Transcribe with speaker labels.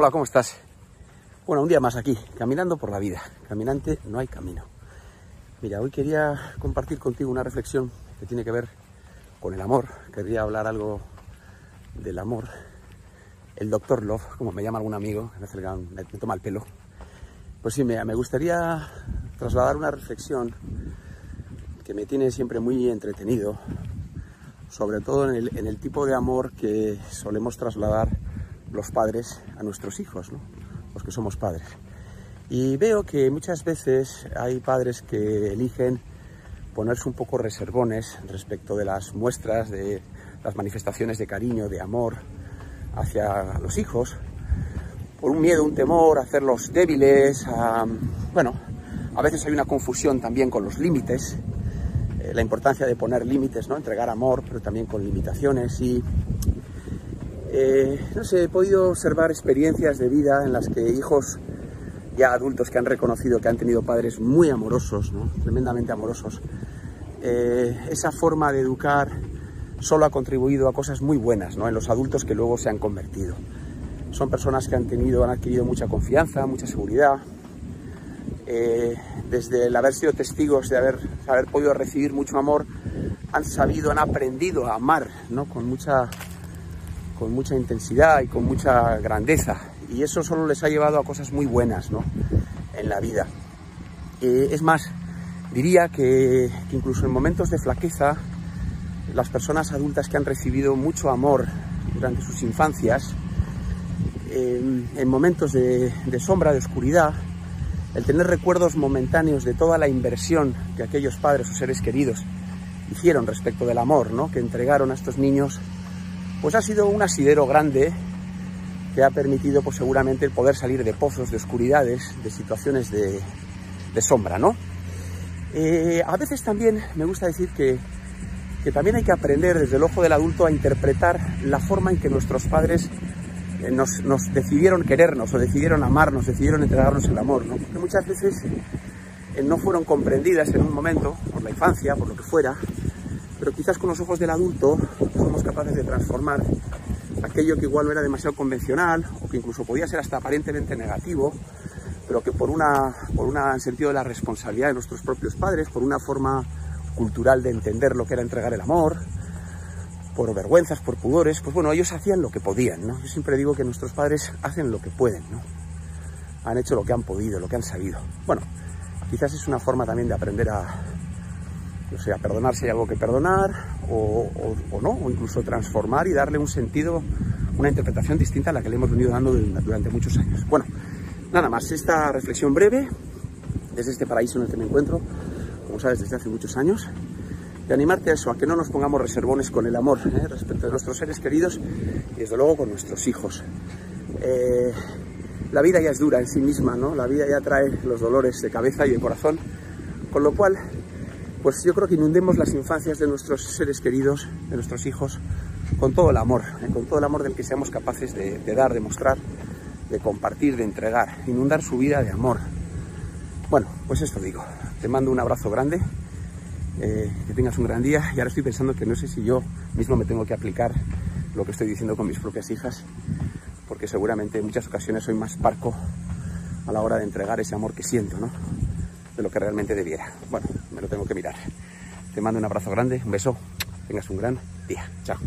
Speaker 1: Hola, ¿cómo estás? Bueno, un día más aquí, caminando por la vida. Caminante no hay camino. Mira, hoy quería compartir contigo una reflexión que tiene que ver con el amor. Quería hablar algo del amor. El doctor Love, como me llama algún amigo, me, me toma el pelo. Pues sí, me, me gustaría trasladar una reflexión que me tiene siempre muy entretenido, sobre todo en el, en el tipo de amor que solemos trasladar los padres a nuestros hijos, los que somos padres. Y veo que muchas veces hay padres que eligen ponerse un poco reservones respecto de las muestras, de las manifestaciones de cariño, de amor hacia los hijos, por un miedo, un temor, a hacerlos débiles, bueno, a veces hay una confusión también con los límites, eh, la importancia de poner límites, ¿no? entregar amor, pero también con limitaciones y eh, no sé, he podido observar experiencias de vida en las que hijos ya adultos que han reconocido que han tenido padres muy amorosos, tremendamente amorosos, eh, esa forma de educar solo ha contribuido a cosas muy buenas en los adultos que luego se han convertido. Son personas que han tenido, han adquirido mucha confianza, mucha seguridad. Eh, desde el haber sido testigos de haber, haber podido recibir mucho amor, han sabido, han aprendido a amar ¿no? con mucha con mucha intensidad y con mucha grandeza. Y eso solo les ha llevado a cosas muy buenas ¿no? en la vida. Eh, es más, diría que, incluso en momentos de flaqueza, las personas adultas que han recibido mucho amor durante sus infancias, eh, en momentos de, de sombra, de oscuridad, el tener recuerdos momentáneos de toda la inversión que aquellos padres o seres queridos hicieron respecto del amor ¿no? que entregaron a estos niños, pues ha sido un asidero grande que ha permitido pues seguramente el poder salir de pozos, de oscuridades, de situaciones de, sombra, ¿no? Eh, a veces también me gusta decir que, también hay que aprender desde el ojo del adulto a interpretar la forma en que nuestros padres eh, nos, decidieron querernos o decidieron amarnos, decidieron entregarnos el amor, ¿no? Porque muchas veces eh, no fueron comprendidas en un momento, por la infancia, por lo que fuera, pero quizás con los ojos del adulto capaces de transformar aquello que igual no era demasiado convencional o que incluso podía ser hasta aparentemente negativo, pero que por una por un sentido de la responsabilidad de nuestros propios padres, por una forma cultural de entender lo que era entregar el amor, por vergüenzas, por pudores, pues bueno, ellos hacían lo que podían, ¿no? Yo siempre digo que nuestros padres hacen lo que pueden, ¿no? Han hecho lo que han podido, lo que han sabido. Bueno, quizás es una forma también de aprender a, o sea, perdonar si hay algo que perdonar o, no, o incluso transformar y darle un sentido, una interpretación distinta a la que le hemos venido dando durante muchos años. Bueno, nada más, esta reflexión breve desde este paraíso en el que me encuentro, como sabes, desde hace muchos años, de animarte a eso, a que no nos pongamos reservones con el amor ¿eh? respecto de nuestros seres queridos y desde luego con nuestros hijos. Eh, la vida ya es dura en sí misma, ¿no? La vida ya trae los dolores de cabeza y de corazón, con lo cual pues yo creo que inundemos las infancias de nuestros seres queridos, de nuestros hijos, con todo el amor, ¿eh? con todo el amor del que seamos capaces de, dar, de mostrar, de compartir, de entregar, inundar su vida de amor. Bueno, pues esto digo, te mando un abrazo grande, eh, que tengas un gran día y ahora estoy pensando que no sé si yo mismo me tengo que aplicar lo que estoy diciendo con mis propias hijas, porque seguramente en muchas ocasiones soy más parco a la hora de entregar ese amor que siento, ¿no? de lo que realmente debiera. Bueno, me lo tengo que mirar. Te mando un abrazo grande, un beso, tengas un gran día. Chao.